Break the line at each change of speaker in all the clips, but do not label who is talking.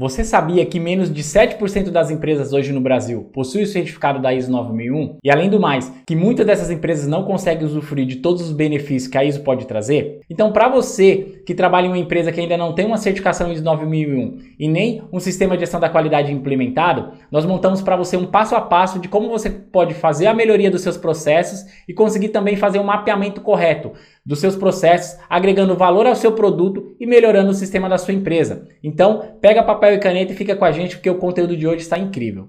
Você sabia que menos de 7% das empresas hoje no Brasil possuem o certificado da ISO 9001? E além do mais, que muitas dessas empresas não conseguem usufruir de todos os benefícios que a ISO pode trazer? Então, para você que trabalha em uma empresa que ainda não tem uma certificação ISO 9001 e nem um sistema de gestão da qualidade implementado, nós montamos para você um passo a passo de como você pode fazer a melhoria dos seus processos e conseguir também fazer um mapeamento correto dos seus processos, agregando valor ao seu produto e melhorando o sistema da sua empresa. Então, pega papel e caneta e fica com a gente porque o conteúdo de hoje está incrível.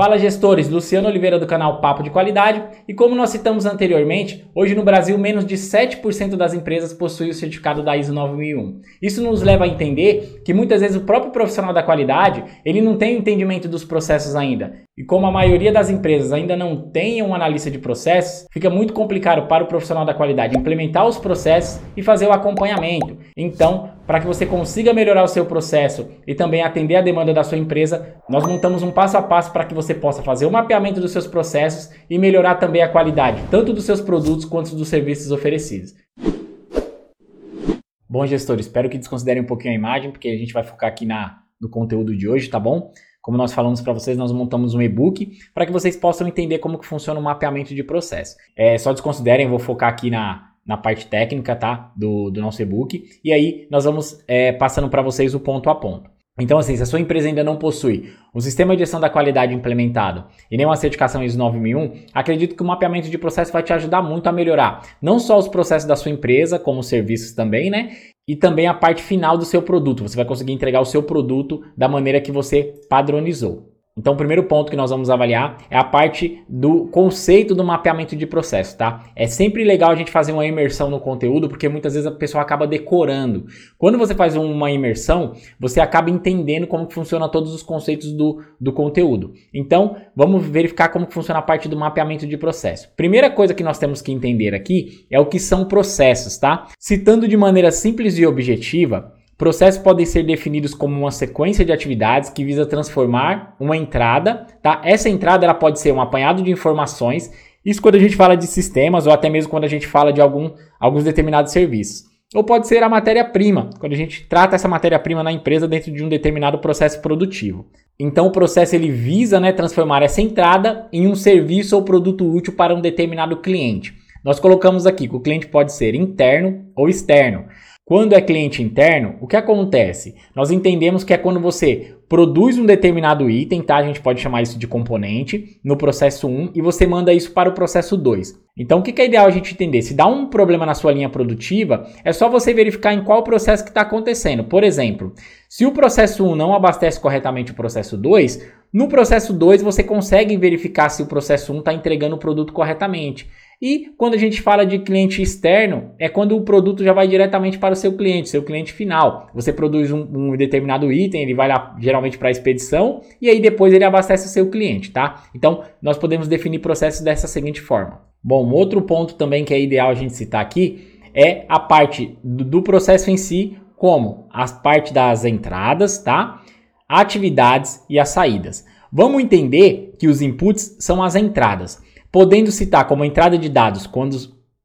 Fala gestores, Luciano Oliveira do canal Papo de Qualidade e como nós citamos anteriormente, hoje no Brasil menos de 7% das empresas possuem o certificado da ISO 9001. Isso nos leva a entender que muitas vezes o próprio profissional da qualidade, ele não tem entendimento dos processos ainda. E como a maioria das empresas ainda não tem um analista de processos, fica muito complicado para o profissional da qualidade implementar os processos e fazer o acompanhamento. Então, para que você consiga melhorar o seu processo e também atender a demanda da sua empresa, nós montamos um passo a passo para que você possa fazer o mapeamento dos seus processos e melhorar também a qualidade, tanto dos seus produtos quanto dos serviços oferecidos. Bom, gestor, espero que desconsiderem um pouquinho a imagem, porque a gente vai focar aqui na, no conteúdo de hoje, tá bom? Como nós falamos para vocês, nós montamos um e-book para que vocês possam entender como que funciona o mapeamento de processo. É, só desconsiderem, vou focar aqui na, na parte técnica, tá? Do, do nosso e-book. E aí nós vamos é, passando para vocês o ponto a ponto. Então, assim, se a sua empresa ainda não possui um sistema de gestão da qualidade implementado e nem uma certificação ISO 9001, acredito que o mapeamento de processo vai te ajudar muito a melhorar não só os processos da sua empresa, como os serviços também, né? E também a parte final do seu produto. Você vai conseguir entregar o seu produto da maneira que você padronizou. Então, o primeiro ponto que nós vamos avaliar é a parte do conceito do mapeamento de processo, tá? É sempre legal a gente fazer uma imersão no conteúdo, porque muitas vezes a pessoa acaba decorando. Quando você faz uma imersão, você acaba entendendo como funciona todos os conceitos do, do conteúdo. Então, vamos verificar como funciona a parte do mapeamento de processo. Primeira coisa que nós temos que entender aqui é o que são processos, tá? Citando de maneira simples e objetiva, Processos podem ser definidos como uma sequência de atividades que visa transformar uma entrada, tá? Essa entrada ela pode ser um apanhado de informações, isso quando a gente fala de sistemas ou até mesmo quando a gente fala de algum, alguns determinados serviços. Ou pode ser a matéria-prima, quando a gente trata essa matéria-prima na empresa dentro de um determinado processo produtivo. Então o processo ele visa né, transformar essa entrada em um serviço ou produto útil para um determinado cliente. Nós colocamos aqui que o cliente pode ser interno ou externo. Quando é cliente interno, o que acontece? Nós entendemos que é quando você produz um determinado item, tá? A gente pode chamar isso de componente, no processo 1 e você manda isso para o processo 2. Então, o que é ideal a gente entender? Se dá um problema na sua linha produtiva, é só você verificar em qual processo que está acontecendo. Por exemplo, se o processo 1 não abastece corretamente o processo 2, no processo 2 você consegue verificar se o processo 1 está entregando o produto corretamente. E quando a gente fala de cliente externo, é quando o produto já vai diretamente para o seu cliente, seu cliente final. Você produz um, um determinado item, ele vai lá geralmente para a expedição e aí depois ele abastece o seu cliente, tá? Então nós podemos definir processos dessa seguinte forma. Bom, outro ponto também que é ideal a gente citar aqui é a parte do, do processo em si, como a parte das entradas, tá? Atividades e as saídas. Vamos entender que os inputs são as entradas podendo citar como entrada de dados quando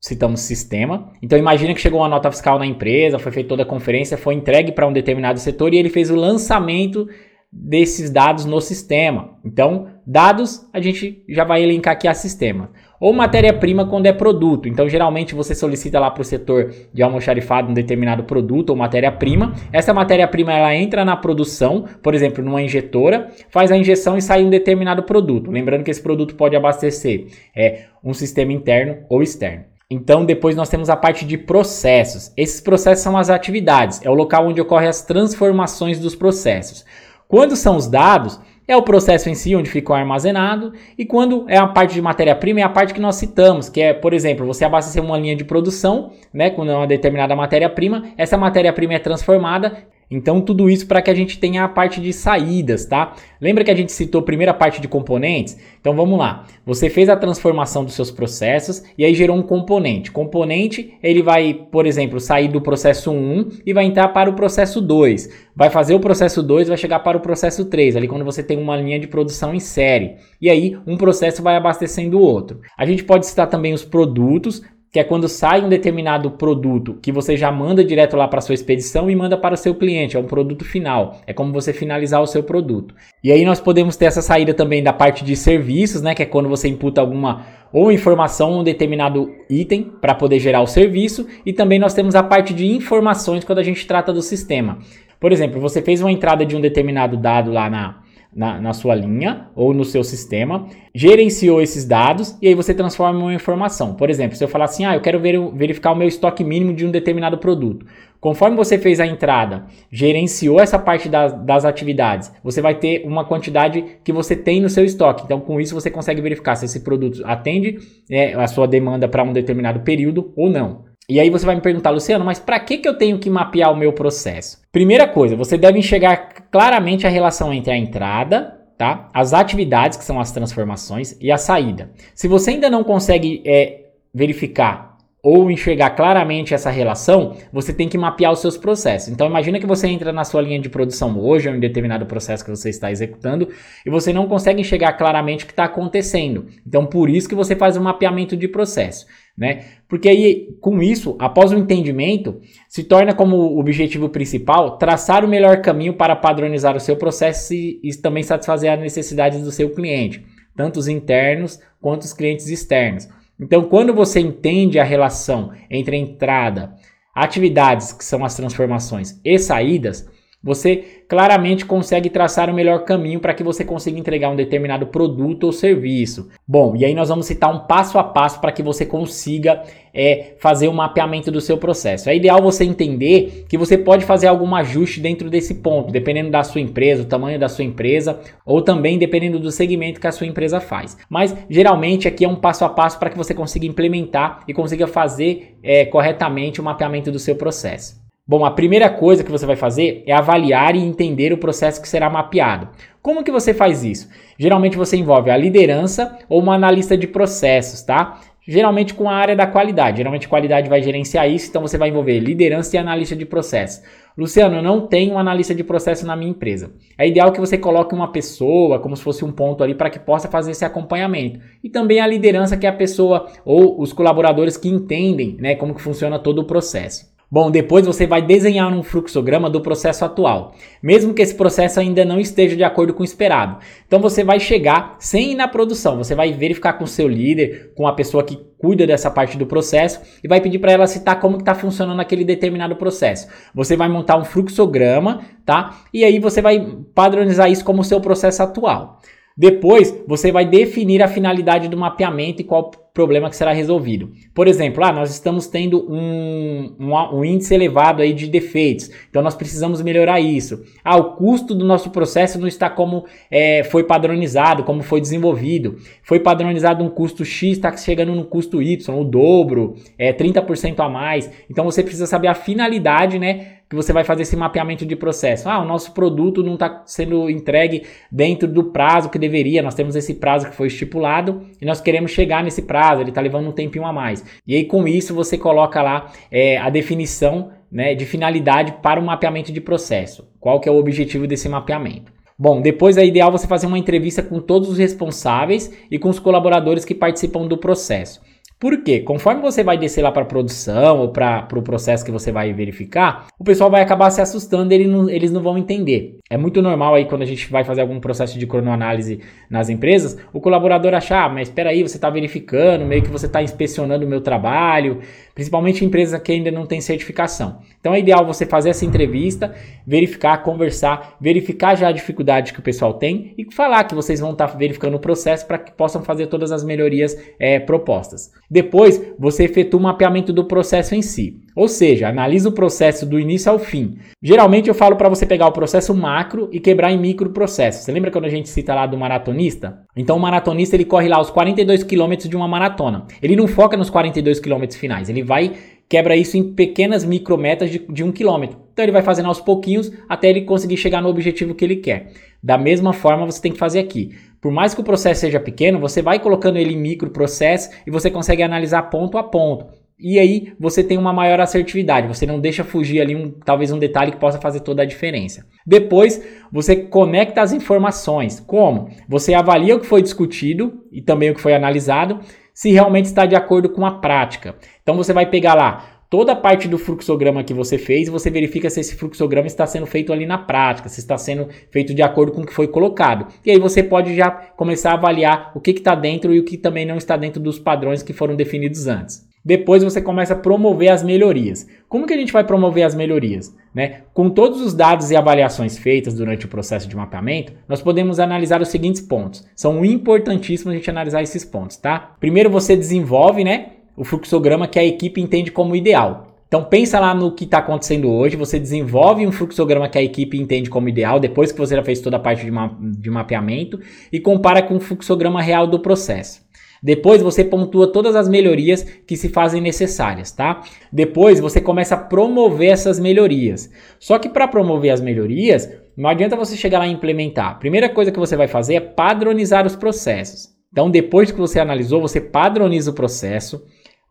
citamos sistema. Então imagina que chegou uma nota fiscal na empresa, foi feita toda a conferência, foi entregue para um determinado setor e ele fez o lançamento desses dados no sistema. Então, dados a gente já vai elencar aqui a sistema. Ou matéria-prima quando é produto. Então, geralmente você solicita lá para o setor de almoxarifado um determinado produto ou matéria-prima. Essa matéria-prima ela entra na produção, por exemplo, numa injetora, faz a injeção e sai um determinado produto. Lembrando que esse produto pode abastecer é, um sistema interno ou externo. Então, depois nós temos a parte de processos. Esses processos são as atividades, é o local onde ocorrem as transformações dos processos. Quando são os dados, é o processo em si onde ficou armazenado, e quando é a parte de matéria-prima, é a parte que nós citamos, que é, por exemplo, você abastecer uma linha de produção, né, com uma determinada matéria-prima, essa matéria-prima é transformada Então, tudo isso para que a gente tenha a parte de saídas, tá? Lembra que a gente citou a primeira parte de componentes? Então, vamos lá. Você fez a transformação dos seus processos e aí gerou um componente. Componente, ele vai, por exemplo, sair do processo 1 e vai entrar para o processo 2. Vai fazer o processo 2, vai chegar para o processo 3, ali quando você tem uma linha de produção em série. E aí, um processo vai abastecendo o outro. A gente pode citar também os produtos, que é quando sai um determinado produto que você já manda direto lá para sua expedição e manda para o seu cliente, é um produto final. É como você finalizar o seu produto. E aí nós podemos ter essa saída também da parte de serviços, né, que é quando você imputa alguma ou informação um determinado item para poder gerar o serviço, e também nós temos a parte de informações quando a gente trata do sistema. Por exemplo, você fez uma entrada de um determinado dado lá na na, na, sua linha ou no seu sistema, gerenciou esses dados e aí você transforma uma informação. Por exemplo, se eu falar assim, ah, eu quero ver, verificar o meu estoque mínimo de um determinado produto. Conforme você fez a entrada, gerenciou essa parte das, das atividades, você vai ter uma quantidade que você tem no seu estoque. Então, com isso, você consegue verificar se esse produto atende é, a sua demanda para um determinado período ou não. E aí você vai me perguntar, Luciano, mas para que, que eu tenho que mapear o meu processo? Primeira coisa, você deve enxergar claramente a relação entre a entrada, tá? As atividades, que são as transformações, e a saída. Se você ainda não consegue é, verificar ou enxergar claramente essa relação, você tem que mapear os seus processos. Então imagina que você entra na sua linha de produção hoje, ou em determinado processo que você está executando, e você não consegue enxergar claramente o que está acontecendo. Então por isso que você faz um mapeamento de processo. Né? Porque aí, com isso, após o entendimento, se torna como objetivo principal traçar o melhor caminho para padronizar o seu processo e, e também satisfazer as necessidades do seu cliente, tanto os internos quanto os clientes externos. Então, quando você entende a relação entre entrada, atividades, que são as transformações, e saídas, você claramente consegue traçar o melhor caminho para que você consiga entregar um determinado produto ou serviço. Bom, e aí nós vamos citar um passo a passo para que você consiga é, fazer o um mapeamento do seu processo. É ideal você entender que você pode fazer algum ajuste dentro desse ponto, dependendo da sua empresa, o tamanho da sua empresa, ou também dependendo do segmento que a sua empresa faz. Mas geralmente aqui é um passo a passo para que você consiga implementar e consiga fazer é, corretamente o mapeamento do seu processo. Bom, a primeira coisa que você vai fazer é avaliar e entender o processo que será mapeado. Como que você faz isso? Geralmente você envolve a liderança ou uma analista de processos, tá? Geralmente com a área da qualidade. Geralmente qualidade vai gerenciar isso, então você vai envolver liderança e analista de processos. Luciano, eu não tenho um analista de processo na minha empresa. É ideal que você coloque uma pessoa, como se fosse um ponto ali, para que possa fazer esse acompanhamento. E também a liderança, que é a pessoa ou os colaboradores que entendem né, como que funciona todo o processo. Bom, depois você vai desenhar um fluxograma do processo atual, mesmo que esse processo ainda não esteja de acordo com o esperado. Então você vai chegar sem ir na produção, você vai verificar com o seu líder, com a pessoa que cuida dessa parte do processo e vai pedir para ela citar como está funcionando aquele determinado processo. Você vai montar um fluxograma, tá? E aí você vai padronizar isso como seu processo atual. Depois, você vai definir a finalidade do mapeamento e qual problema que será resolvido. Por exemplo, ah, nós estamos tendo um, um, um, índice elevado aí de defeitos, então nós precisamos melhorar isso. Ah, o custo do nosso processo não está como é, foi padronizado, como foi desenvolvido. Foi padronizado um custo X, está chegando no custo Y, o dobro, é 30% a mais. Então você precisa saber a finalidade, né? Que você vai fazer esse mapeamento de processo. Ah, o nosso produto não está sendo entregue dentro do prazo que deveria. Nós temos esse prazo que foi estipulado e nós queremos chegar nesse prazo. Ele está levando um tempinho a mais. E aí com isso você coloca lá é, a definição né, de finalidade para o mapeamento de processo. Qual que é o objetivo desse mapeamento? Bom, depois é ideal você fazer uma entrevista com todos os responsáveis e com os colaboradores que participam do processo. Por quê? Conforme você vai descer lá para a produção ou para o pro processo que você vai verificar, o pessoal vai acabar se assustando e ele não, eles não vão entender. É muito normal aí quando a gente vai fazer algum processo de cronoanálise nas empresas, o colaborador achar, ah, mas espera aí, você está verificando, meio que você está inspecionando o meu trabalho, principalmente empresas que ainda não têm certificação. Então é ideal você fazer essa entrevista, verificar, conversar, verificar já a dificuldade que o pessoal tem e falar que vocês vão estar tá verificando o processo para que possam fazer todas as melhorias é, propostas. Depois, você efetua o mapeamento do processo em si. Ou seja, analisa o processo do início ao fim. Geralmente eu falo para você pegar o processo macro e quebrar em micro processos. Você lembra quando a gente cita lá do maratonista? Então o maratonista ele corre lá os 42 quilômetros de uma maratona. Ele não foca nos 42 quilômetros finais, ele vai quebra isso em pequenas micrometas de, de um quilômetro. Então ele vai fazendo aos pouquinhos até ele conseguir chegar no objetivo que ele quer. Da mesma forma, você tem que fazer aqui. Por mais que o processo seja pequeno, você vai colocando ele em microprocesso e você consegue analisar ponto a ponto. E aí você tem uma maior assertividade, você não deixa fugir ali um, talvez um detalhe que possa fazer toda a diferença. Depois você conecta as informações. Como? Você avalia o que foi discutido e também o que foi analisado, se realmente está de acordo com a prática. Então você vai pegar lá toda a parte do fluxograma que você fez, você verifica se esse fluxograma está sendo feito ali na prática, se está sendo feito de acordo com o que foi colocado. E aí você pode já começar a avaliar o que está dentro e o que também não está dentro dos padrões que foram definidos antes. Depois você começa a promover as melhorias. Como que a gente vai promover as melhorias? Né? Com todos os dados e avaliações feitas durante o processo de mapeamento, nós podemos analisar os seguintes pontos. São importantíssimos a gente analisar esses pontos, tá? Primeiro você desenvolve, né, o fluxograma que a equipe entende como ideal. Então pensa lá no que está acontecendo hoje, você desenvolve um fluxograma que a equipe entende como ideal, depois que você já fez toda a parte de, ma de mapeamento, e compara com o fluxograma real do processo. Depois você pontua todas as melhorias que se fazem necessárias, tá? Depois você começa a promover essas melhorias. Só que para promover as melhorias, não adianta você chegar lá e implementar. A primeira coisa que você vai fazer é padronizar os processos. Então, depois que você analisou, você padroniza o processo,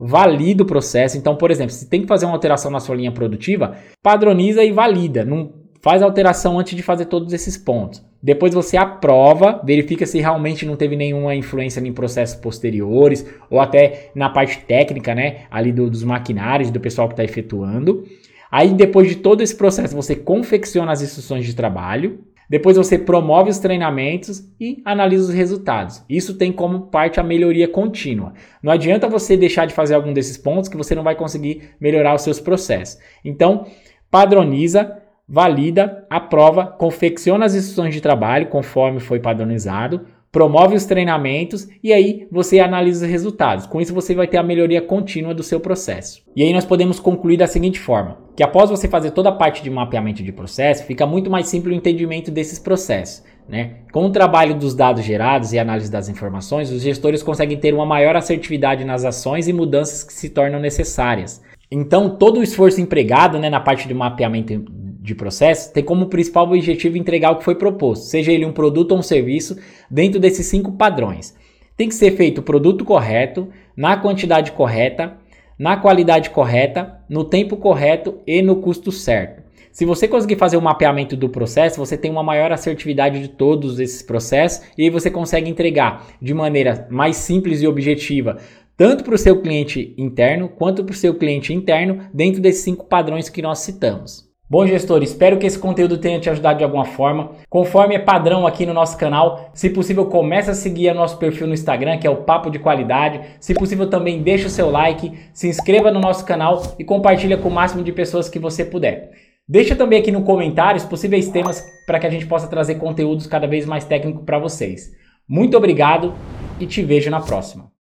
valida o processo. Então, por exemplo, se tem que fazer uma alteração na sua linha produtiva, padroniza e valida. Não faz alteração antes de fazer todos esses pontos. Depois você aprova, verifica se realmente não teve nenhuma influência em processos posteriores ou até na parte técnica, né, ali do, dos maquinários, do pessoal que está efetuando. Aí depois de todo esse processo você confecciona as instruções de trabalho, depois você promove os treinamentos e analisa os resultados. Isso tem como parte a melhoria contínua. Não adianta você deixar de fazer algum desses pontos que você não vai conseguir melhorar os seus processos. Então, padroniza, valida, aprova, confecciona as instruções de trabalho conforme foi padronizado, promove os treinamentos e aí você analisa os resultados. Com isso você vai ter a melhoria contínua do seu processo. E aí nós podemos concluir da seguinte forma: que após você fazer toda a parte de mapeamento de processo, fica muito mais simples o entendimento desses processos. Né? Com o trabalho dos dados gerados e análise das informações, os gestores conseguem ter uma maior assertividade nas ações e mudanças que se tornam necessárias. Então, todo o esforço empregado né, na parte de mapeamento de processo tem como principal objetivo entregar o que foi proposto, seja ele um produto ou um serviço, dentro desses cinco padrões. Tem que ser feito o produto correto, na quantidade correta, na qualidade correta, no tempo correto e no custo certo. Se você conseguir fazer o mapeamento do processo, você tem uma maior assertividade de todos esses processos e aí você consegue entregar de maneira mais simples e objetiva, tanto para o seu cliente interno quanto para o seu cliente interno, dentro desses cinco padrões que nós citamos. Bom, gestor, espero que esse conteúdo tenha te ajudado de alguma forma. Conforme é padrão aqui no nosso canal, se possível, comece a seguir o nosso perfil no Instagram, que é o Papo de Qualidade. Se possível, também deixe o seu like, se inscreva no nosso canal e compartilha com o máximo de pessoas que você puder. Deixa também aqui no comentários possíveis temas para que a gente possa trazer conteúdos cada vez mais técnicos para vocês. Muito obrigado e te vejo na próxima.